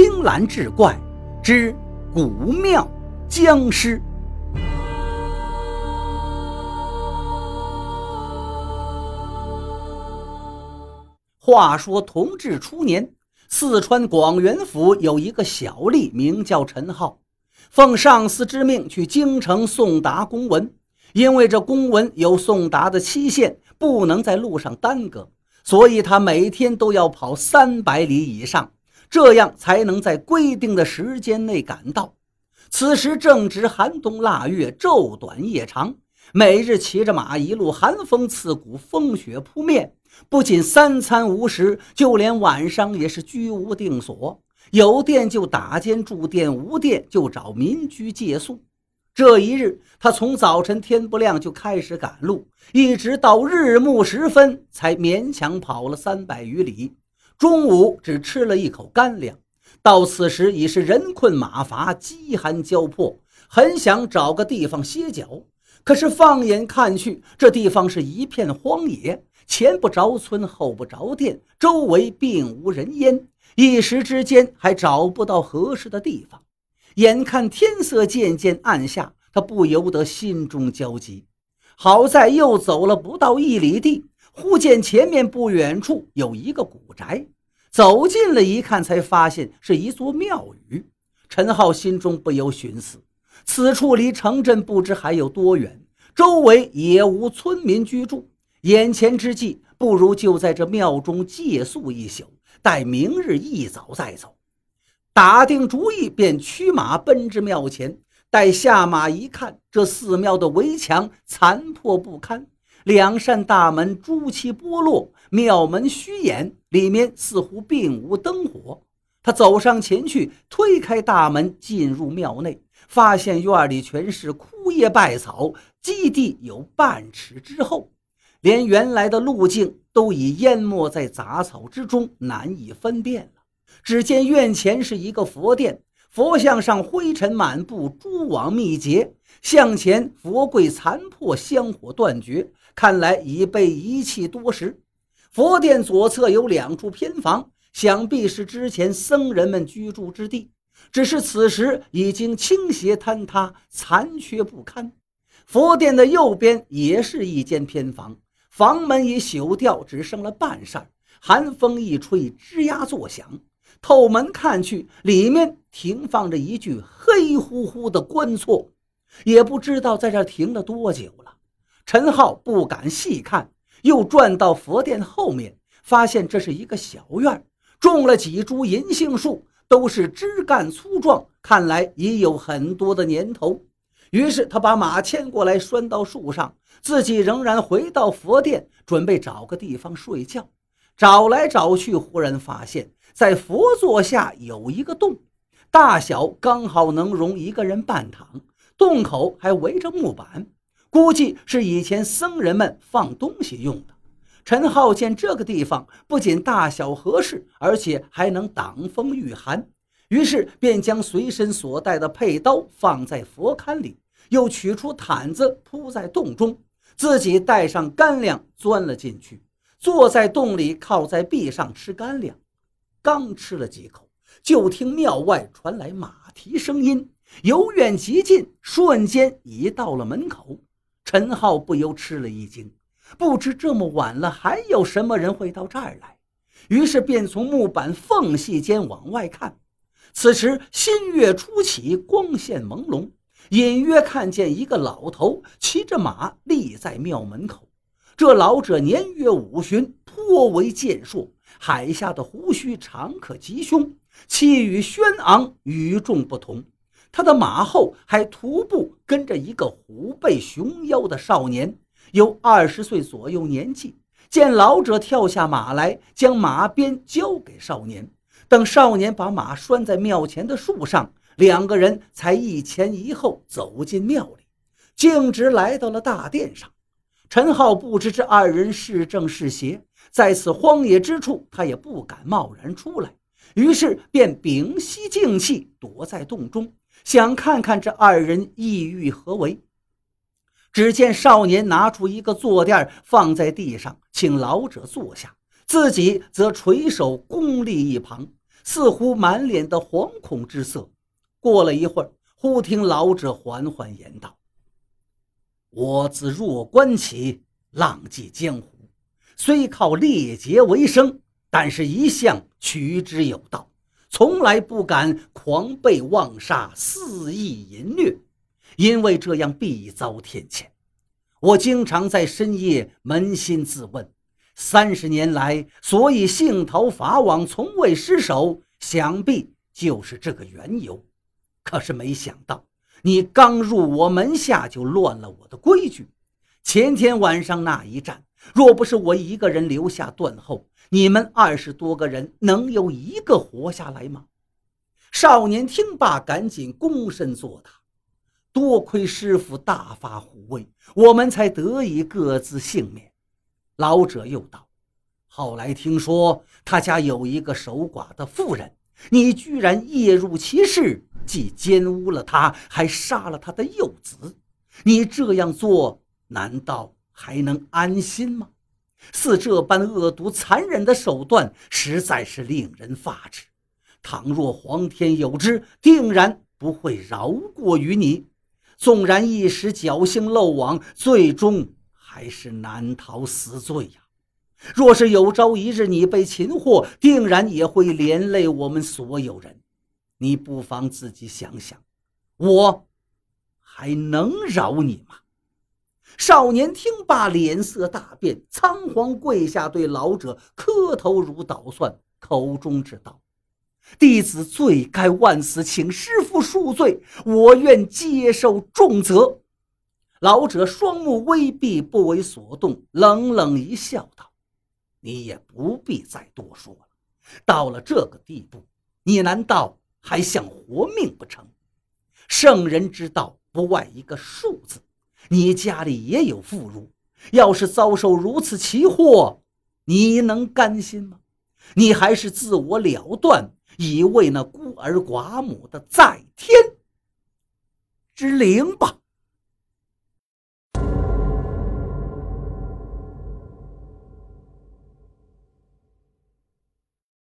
青蓝志怪之古庙僵尸。话说同治初年，四川广元府有一个小吏，名叫陈浩，奉上司之命去京城送达公文。因为这公文有送达的期限，不能在路上耽搁，所以他每天都要跑三百里以上，这样才能在规定的时间内赶到。此时正值寒冬腊月，昼短夜长，每日骑着马，一路寒风刺骨，风雪扑面，不仅三餐无食，就连晚上也是居无定所，有店就打尖住店，无店就找民居借宿。这一日，他从早晨天不亮就开始赶路，一直到日暮时分，才勉强跑了三百余里。中午只吃了一口干粮，到此时已是人困马乏，饥寒交迫，很想找个地方歇脚。可是放眼看去，这地方是一片荒野，前不着村，后不着店，周围并无人烟，一时之间还找不到合适的地方。眼看天色渐渐暗下，他不由得心中焦急。好在又走了不到一里地，忽见前面不远处有一个古宅。走近了一看，才发现是一座庙宇。陈浩心中不由寻思：此处离城镇不知还有多远，周围也无村民居住。眼前之计，不如就在这庙中借宿一宿，待明日一早再走。打定主意，便驱马奔至庙前。待下马一看，这寺庙的围墙残破不堪，两扇大门朱漆剥落，庙门虚掩，里面似乎并无灯火。他走上前去，推开大门，进入庙内，发现院里全是枯叶败草，基地有半尺之厚，连原来的路径都已淹没在杂草之中，难以分辨了。只见院前是一个佛殿，佛像上灰尘满布，蛛网密结。向前，佛柜残破，香火断绝，看来已被遗弃多时。佛殿左侧有两处偏房，想必是之前僧人们居住之地，只是此时已经倾斜坍塌，残缺不堪。佛殿的右边也是一间偏房，房门已朽掉，只剩了半扇，寒风一吹，吱呀作响。透门看去，里面停放着一具黑乎乎的棺椁，也不知道在这停了多久了。陈浩不敢细看，又转到佛殿后面，发现这是一个小院，种了几株银杏树，都是枝干粗壮，看来已有很多的年头。于是他把马牵过来，拴到树上，自己仍然回到佛殿，准备找个地方睡觉。找来找去，忽然发现。在佛座下有一个洞，大小刚好能容一个人半躺，洞口还围着木板，估计是以前僧人们放东西用的。陈浩见这个地方不仅大小合适，而且还能挡风御寒，于是便将随身所带的佩刀放在佛龛里，又取出毯子铺在洞中，自己带上干粮钻了进去，坐在洞里，靠在壁上吃干粮。刚吃了几口，就听庙外传来马蹄声音，由远及近，瞬间已到了门口。陈浩不由吃了一惊，不知这么晚了还有什么人会到这儿来，于是便从木板缝隙间往外看。此时新月初起，光线朦胧，隐约看见一个老头骑着马立在庙门口。这老者年约五旬，颇为健硕。海下的胡须长可及胸，气宇轩昂，与众不同。他的马后还徒步跟着一个虎背熊腰的少年，有二十岁左右年纪。见老者跳下马来，将马鞭交给少年，等少年把马拴在庙前的树上，两个人才一前一后走进庙里，径直来到了大殿上。陈浩不知这二人是正是邪。在此荒野之处，他也不敢贸然出来，于是便屏息静气，躲在洞中，想看看这二人意欲何为。只见少年拿出一个坐垫放在地上，请老者坐下，自己则垂手恭立一旁，似乎满脸的惶恐之色。过了一会儿，忽听老者缓缓言道：“我自弱冠起，浪迹江湖，虽靠猎劫为生，但是一向取之有道，从来不敢狂悖妄杀，肆意淫虐，因为这样必遭天谴。我经常在深夜扪心自问，三十年来所以幸逃法网，从未失手，想必就是这个缘由。可是没想到。”你刚入我门下就乱了我的规矩。前天晚上那一战，若不是我一个人留下断后，你们二十多个人能有一个活下来吗？少年听罢，赶紧躬身作答：“多亏师傅大发虎威，我们才得以各自幸免。”老者又道：“后来听说他家有一个守寡的妇人，你居然夜入其室。”既奸污了他，还杀了他的幼子，你这样做难道还能安心吗？似这般恶毒残忍的手段，实在是令人发指。倘若皇天有知，定然不会饶过于你。纵然一时侥幸漏网，最终还是难逃死罪呀。若是有朝一日你被擒获，定然也会连累我们所有人。你不妨自己想想，我还能饶你吗？少年听罢，脸色大变，仓皇跪下，对老者磕头如捣蒜，口中只道：“弟子罪该万死，请师傅恕罪，我愿接受重责。”老者双目微闭，不为所动，冷冷一笑，道：“你也不必再多说了。到了这个地步，你难道……”还想活命不成？圣人之道不外一个术字。你家里也有妇孺，要是遭受如此奇祸，你能甘心吗？你还是自我了断，以为那孤儿寡母的在天之灵吧。